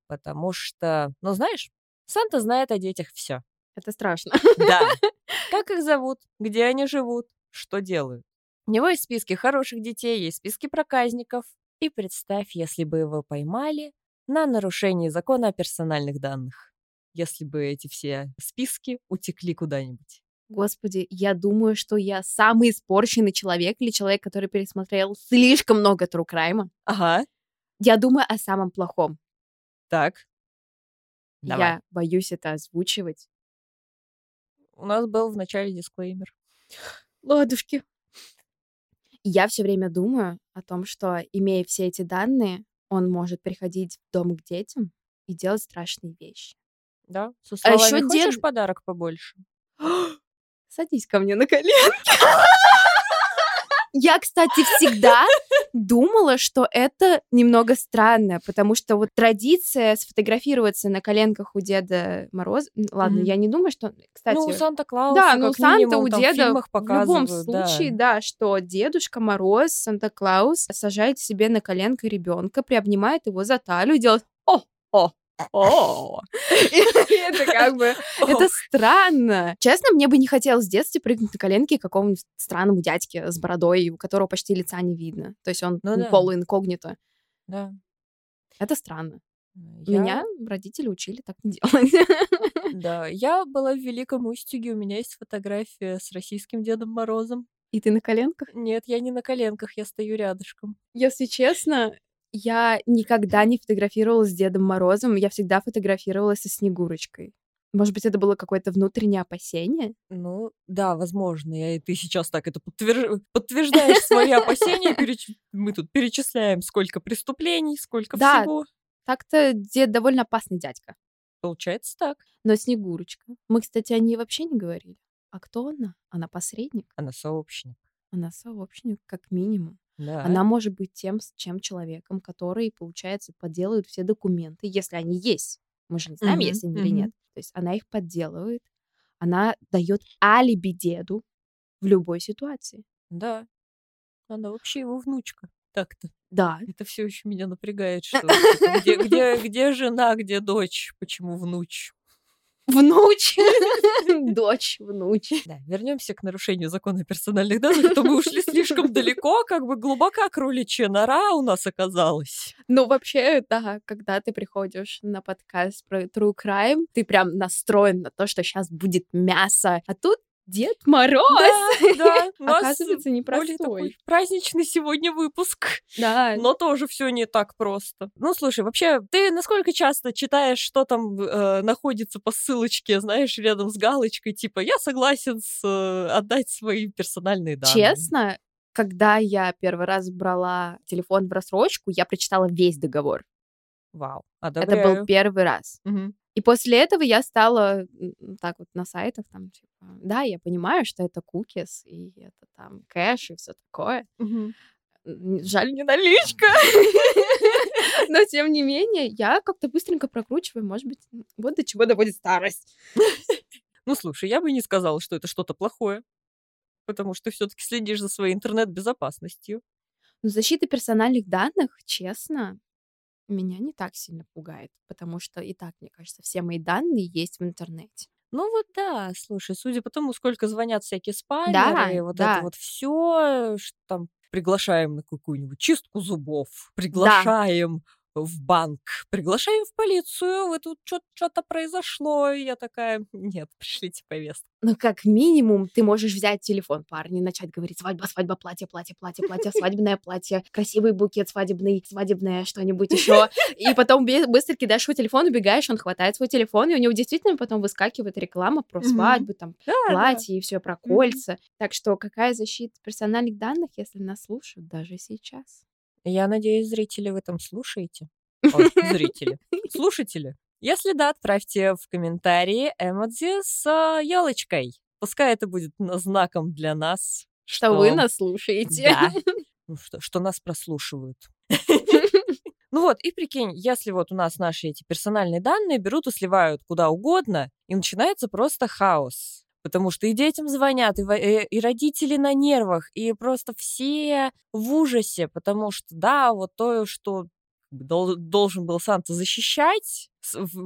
Потому что, ну знаешь, Санта знает о детях все. Это страшно. Да. Как их зовут, где они живут, что делают. У него есть списки хороших детей, есть списки проказников. И представь, если бы его поймали на нарушении закона о персональных данных если бы эти все списки утекли куда-нибудь? Господи, я думаю, что я самый испорченный человек или человек, который пересмотрел слишком много true crime. Ага. Я думаю о самом плохом. Так. Давай. Я боюсь это озвучивать. У нас был в начале дисклеймер. Ладушки. Я все время думаю о том, что, имея все эти данные, он может приходить в дом к детям и делать страшные вещи. Да, со А словами ещё «Хочешь дед- подарок побольше?» Садись ко мне на колени. Я, кстати, всегда думала, что это немного странно, потому что вот традиция сфотографироваться на коленках у Деда Мороза... Ладно, Мгм. я не думаю, что... Кстати, Ну, у Санта-Клауса, да, ну Санта минимум, у в деда фильмах в любом показывают, да. случае, да. что Дедушка Мороз, Санта-Клаус сажает себе на коленко ребенка, приобнимает его за талию и делает о, о, о. Это как бы это странно. Честно, мне бы не хотелось в детстве прыгнуть на коленки какому-нибудь странному дядьке с бородой, у которого почти лица не видно. То есть он Ну полуинкогнито. Да. Это странно. Я- Меня родители учили так не делать. Да, я была в Великом Устюге, у меня есть фотография с российским Дедом Морозом. И ты на коленках? Нет, я не на коленках, я стою рядышком. Если честно, я никогда не фотографировалась с Дедом Морозом, я всегда фотографировалась со Снегурочкой. Может быть, это было какое-то внутреннее опасение? Ну, да, возможно, я, и ты сейчас так это подтверж- подтверждаешь свои опасения. переч- Мы тут перечисляем, сколько преступлений, сколько Да. всего. Так-то дед довольно опасный дядька. Получается так. Но Снегурочка... Мы, кстати, о ней вообще не говорили. А кто она? Она посредник? Она сообщник. Она сообщник, как минимум. Да. Она может быть тем, с чем человеком, который, получается, подделывает все документы, если они есть. Мы же не знаем, Мгм, есть они или мгм. нет. То есть она их подделывает, она дает алиби деду в любой ситуации. Да. Она вообще его внучка. Так-то. Да. Это все еще меня напрягает, что типа, где, где, где жена, где дочь, почему внуч. Внуч. Дочь, внуч. Да, вернемся к нарушению закона персональных данных, то мы ушли слишком далеко, как бы глубока кроличья нора у нас оказалась. Ну, вообще, да, когда ты приходишь на подкаст про True Crime, ты прям настроен на то, что сейчас будет мясо. А тут Дед Мороз. Да, да, Оказывается, непростой. такой праздничный сегодня выпуск. Да. Но тоже все не так просто. Ну, слушай, вообще, ты насколько часто читаешь, что там э, находится по ссылочке, знаешь, рядом с галочкой, типа, я согласен с, э, отдать свои персональные данные. Честно, когда я первый раз брала телефон в рассрочку, я прочитала весь договор. Вау, Это одобряю. был первый раз. Мгм. И после этого я стала так вот на сайтах там типа, да, я понимаю, что это кукис и это там кэш и все такое. Н- Жаль, не наличка. Но тем не менее, я как-то быстренько прокручиваю, может быть, вот до чего доводит старость. Ну, слушай, я бы не сказала, что это что-то плохое, потому что все-таки следишь за своей интернет-безопасностью. Но защита персональных данных, честно, меня не так сильно пугает, потому что и так, мне кажется, все мои данные есть в интернете. Ну вот да, слушай, судя по тому, сколько звонят всякие спамеры, Да, вот да. это вот все, там приглашаем на какую-нибудь чистку зубов, приглашаем в банк, приглашаем в полицию, вы тут что-то произошло, и я такая, нет, пришлите повестку. Ну, как минимум, ты можешь взять телефон парня и начать говорить свадьба, свадьба, платье, платье, платье, платье, свадебное платье, красивый букет свадебный, свадебное что-нибудь еще. И потом быстро кидаешь свой телефон, убегаешь, он хватает свой телефон, и у него действительно потом выскакивает реклама про свадьбу, там, платье и все про кольца. Так что какая защита персональных данных, если нас слушают даже сейчас? Я надеюсь, зрители в этом слушаете. Ой, зрители. Слушатели. Если да, отправьте в комментарии эмодзи с елочкой. Пускай это будет на- знаком для нас, Что вы нас слушаете. Да. Ну что, что нас прослушивают. Ну вот, и прикинь, если вот у нас наши эти персональные данные берут и сливают куда угодно, и начинается просто хаос. Потому что и детям звонят, и, э, и родители на нервах, и просто все в ужасе, потому что, да, вот то, что должен был Санта защищать,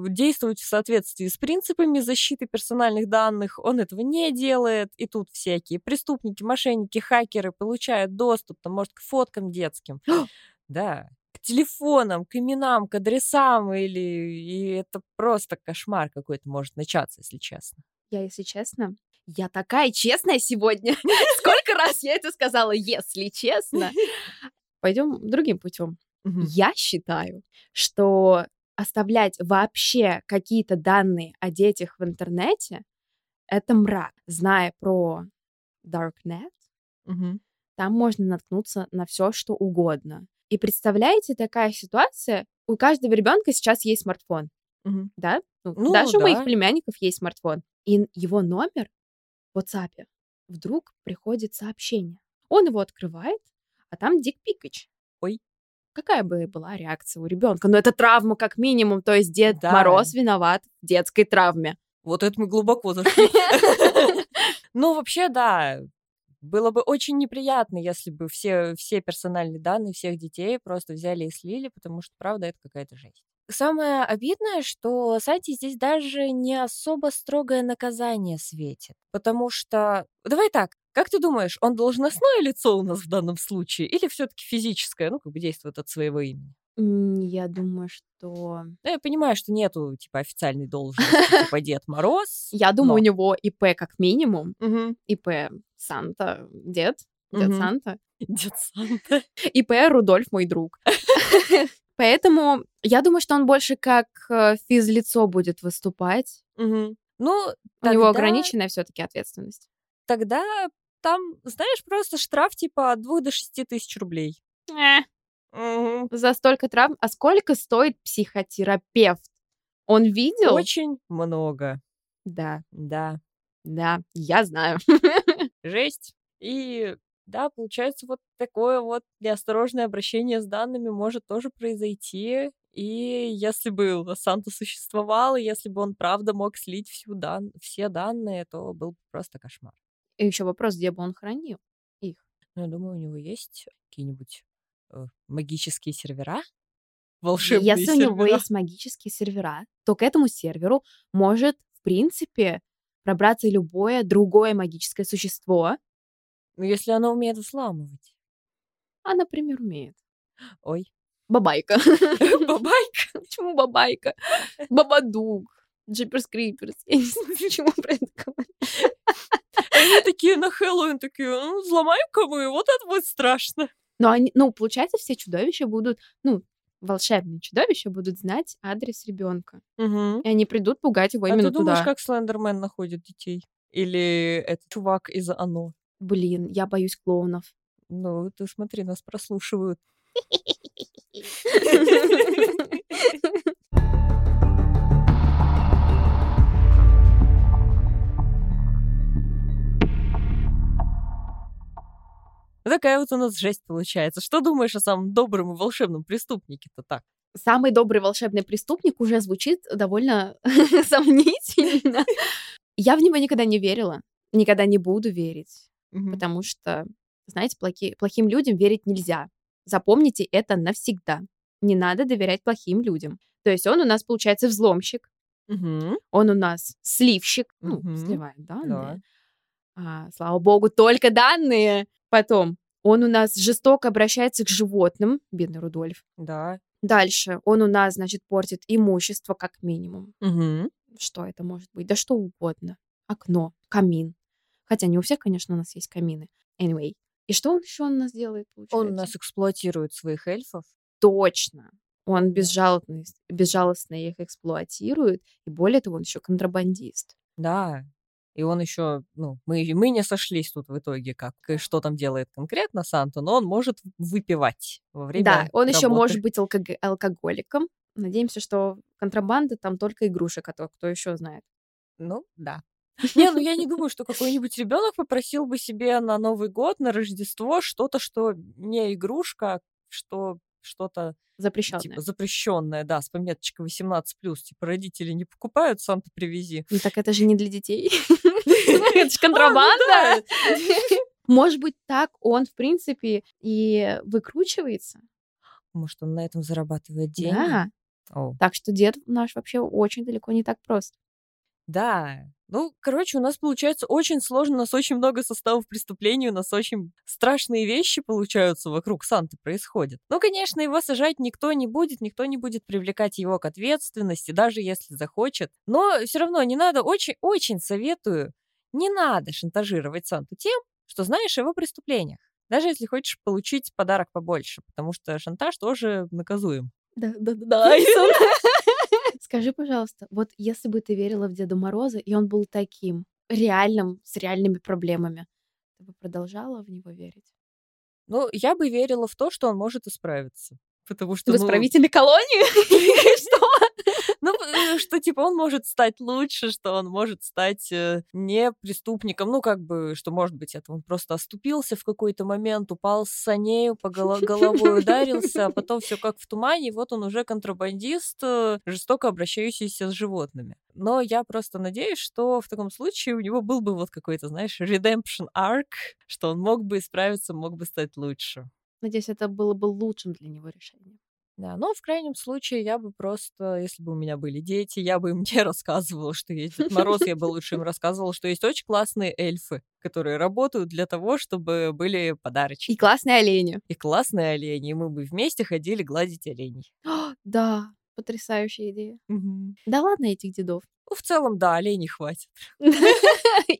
действовать в соответствии с принципами защиты персональных данных, он этого не делает, и тут всякие преступники, мошенники, хакеры получают доступ, там, может, к фоткам детским, да, к телефонам, к именам, к адресам, или и это просто кошмар какой-то может начаться, если честно. Я, если честно, я такая честная сегодня. Сколько раз я это сказала, если честно. Пойдем другим путем. Я считаю, что оставлять вообще какие-то данные о детях в интернете — это мрак. Зная про Darknet, там можно наткнуться на все, что угодно. И представляете, такая ситуация, у каждого ребенка сейчас есть смартфон, Мгм. да? Ну, Ну, даже у моих да. племянников есть смартфон. И его номер в WhatsApp вдруг приходит сообщение. Он его открывает, а там Дик Пикач. Ой. Какая бы была реакция у ребенка? Но это травма как минимум, то есть Дед Да. Мороз виноват в детской травме. Вот это мы глубоко зашли. Ну, вообще, да. Было бы очень неприятно, если бы все, все персональные данные всех детей просто взяли и слили, потому что, правда, это какая-то жесть. Самое обидное, что Санте здесь даже не особо строгое наказание светит. Потому что... Давай так, как ты думаешь, он должностное лицо у нас в данном случае или все таки физическое, ну, как бы действует от своего имени? Я думаю, что... Ну, я понимаю, что нету, типа, официальной должности, типа Дед Мороз. Я думаю, у него ИП как минимум. ИП Санта, дед, дед. Санта. Дед Санта. ИП Рудольф мой друг. Поэтому я думаю, что он больше как э, физлицо будет выступать. Мгм. Ну, У него тогда- ограниченная все-таки ответственность. Тогда там, знаешь, просто штраф типа от 2 до 6 тысяч рублей. Э, Мгм. За столько травм. А сколько стоит психотерапевт? Он видел? Очень много. Да, Да. да, я знаю. Жесть. И да, получается, вот такое вот неосторожное обращение с данными может тоже произойти. И если бы Санта существовал, и если бы он правда мог слить всю дан... все данные, то был бы просто кошмар. И еще вопрос, где бы он хранил их? Ну, я думаю, у него есть какие-нибудь э, магические сервера? Волшебные Если у него сервера? есть магические сервера, то к этому серверу может, в принципе, пробраться любое другое магическое существо, Ну, если оно умеет взламывать. а, например, умеет. Ой. Бабайка. Бабайка. Почему бабайка? Бабадук. Джиперс Криперс. Я не знаю, почему про это говорю. Они такие на Хэллоуин такие, ну, взломаем-ка мы, вот это будет страшно. Но они, ну, получается, все чудовища будут, ну, волшебные чудовища будут знать адрес ребенка. Угу. И они придут пугать его А именно ты думаешь, туда. как Слендермен находит детей? Или этот чувак из Оно? Блин, я боюсь клоунов. Ну, ты смотри, нас прослушивают. Такая вот у нас жесть получается. Что думаешь о самом добром и волшебном преступнике-то так? Самый добрый волшебный преступник уже звучит довольно сомнительно. Я в него никогда не верила, никогда не буду верить, потому что, знаете, плохи- плохим людям верить нельзя. Запомните это навсегда. Не надо доверять плохим людям. То есть он у нас, получается, взломщик, Мгм. он у нас сливщик, ну, Мгм. сливает Да. данные. А, слава богу, только данные. Потом, он у нас жестоко обращается к животным, бедный Рудольф. Да. Дальше, он у нас, значит, портит имущество как минимум. Мгм. Что это может быть? Да что угодно. Окно, камин. Хотя не у всех, конечно, у нас есть камины. Anyway. И что он еще у нас делает, получается? Он у нас эксплуатирует своих эльфов. Точно. Он безжалостно, безжалостно их эксплуатирует. И более того, он еще контрабандист. Да. И он еще, ну, мы, мы не сошлись тут в итоге, как что там делает конкретно Санта, но он может выпивать во время Да, он еще работы. может быть алког- алкоголиком. Надеемся, что контрабанда там только игрушек, а то кто еще знает. Ну, да. Не, ну я не думаю, что какой-нибудь ребенок попросил бы себе на Новый год, на Рождество что-то, что не игрушка, а что что-то Запрещенное. типа запрещенное, да, с пометочкой 18+. Типа родители не покупают, сам ты привези. Ну так это же не для детей. Это же контрабанда. Может быть, так он, в принципе, и выкручивается. Может, он на этом зарабатывает деньги? Да. Так что дед наш вообще очень далеко не так прост. Да. Ну, короче, у нас получается очень сложно, у нас очень много составов преступлений, у нас очень страшные вещи получаются вокруг Санты происходят. Ну, конечно, его сажать никто не будет, никто не будет привлекать его к ответственности, даже если захочет. Но все равно не надо, очень-очень советую, не надо шантажировать Санту тем, что знаешь о его преступлениях. Даже если хочешь получить подарок побольше, потому что шантаж тоже наказуем. Да, да, да, Айсон. Скажи, пожалуйста, вот если бы ты верила в Деда Мороза, и он был таким, реальным, с реальными проблемами, ты бы продолжала в него верить? Ну, я бы верила в то, что он может исправиться. Потому что, В ну, колонии? Что? типа, он может стать лучше, что он может стать э, не преступником. Ну, как бы, что, может быть, это он просто оступился в какой-то момент, упал с санею, по голо- головой ударился, а потом все как в тумане, и вот он уже контрабандист, э, жестоко обращающийся с животными. Но я просто надеюсь, что в таком случае у него был бы вот какой-то, знаешь, redemption arc, что он мог бы исправиться, мог бы стать лучше. Надеюсь, это было бы лучшим для него решением. Да, но в крайнем случае я бы просто, если бы у меня были дети, я бы им не рассказывала, что есть Дед Мороз, я бы лучше им рассказывала, что есть очень классные эльфы, которые работают для того, чтобы были подарочки. И классные олени. И классные олени, и мы бы вместе ходили гладить оленей. Да, потрясающая идея. Мгм. Да ладно этих дедов. Ну, в целом, да, оленей хватит.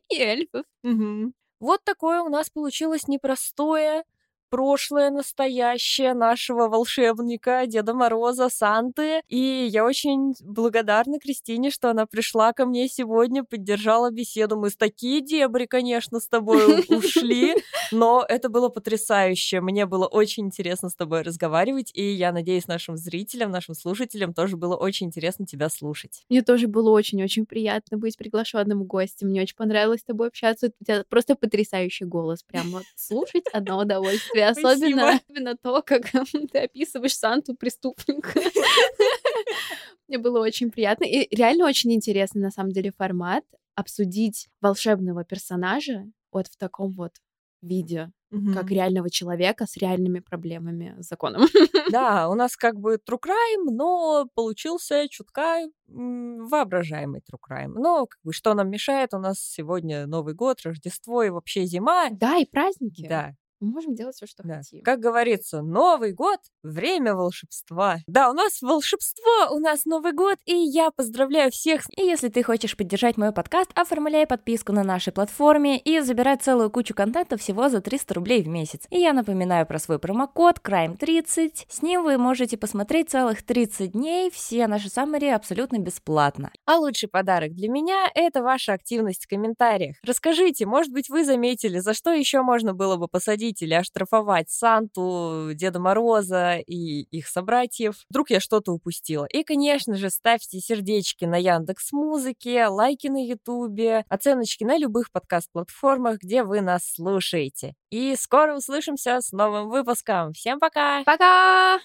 И эльфов. Мгм. Вот такое у нас получилось непростое прошлое, настоящее нашего волшебника Деда Мороза, Санты. И я очень благодарна Кристине, что она пришла ко мне сегодня, поддержала беседу. Мы с такие дебри, конечно, с тобой ушли, но это было потрясающе. Мне было очень интересно с тобой разговаривать, и я надеюсь, нашим зрителям, нашим слушателям тоже было очень интересно тебя слушать. Мне тоже было очень-очень приятно быть приглашенным гостем. Мне очень понравилось с тобой общаться. У тебя просто потрясающий голос. Прям вот слушать одно удовольствие. Особенно, особенно то, как ты описываешь Санту преступника. Мне было очень приятно. И реально очень интересный, на самом деле, формат обсудить волшебного персонажа вот в таком вот виде, как Мгм. реального человека с реальными проблемами с законом. Да, у нас как бы true crime, но получился чутка воображаемый true crime. Но как бы что нам мешает? У нас сегодня Новый год, Рождество и вообще зима. Да, и праздники. Да, Мы можем делать все, что да. хотим. Как говорится, Новый год — время волшебства. Да, у нас волшебство, у нас Новый год, и я поздравляю всех. И если ты хочешь поддержать мой подкаст, оформляй подписку на нашей платформе и забирай целую кучу контента всего за 300 рублей в месяц. И я напоминаю про свой промокод CRIME30. С ним вы можете посмотреть целых 30 дней все наши саммари абсолютно бесплатно. А лучший подарок для меня — это ваша активность в комментариях. Расскажите, может быть, вы заметили, за что еще можно было бы посадить или оштрафовать Санту, Деда Мороза и их собратьев. Вдруг я что-то упустила. И, конечно же, ставьте сердечки на Яндекс Музыке, лайки на Ютубе, оценочки на любых подкаст-платформах, где вы нас слушаете. И скоро услышимся с новым выпуском. Всем пока! Пока!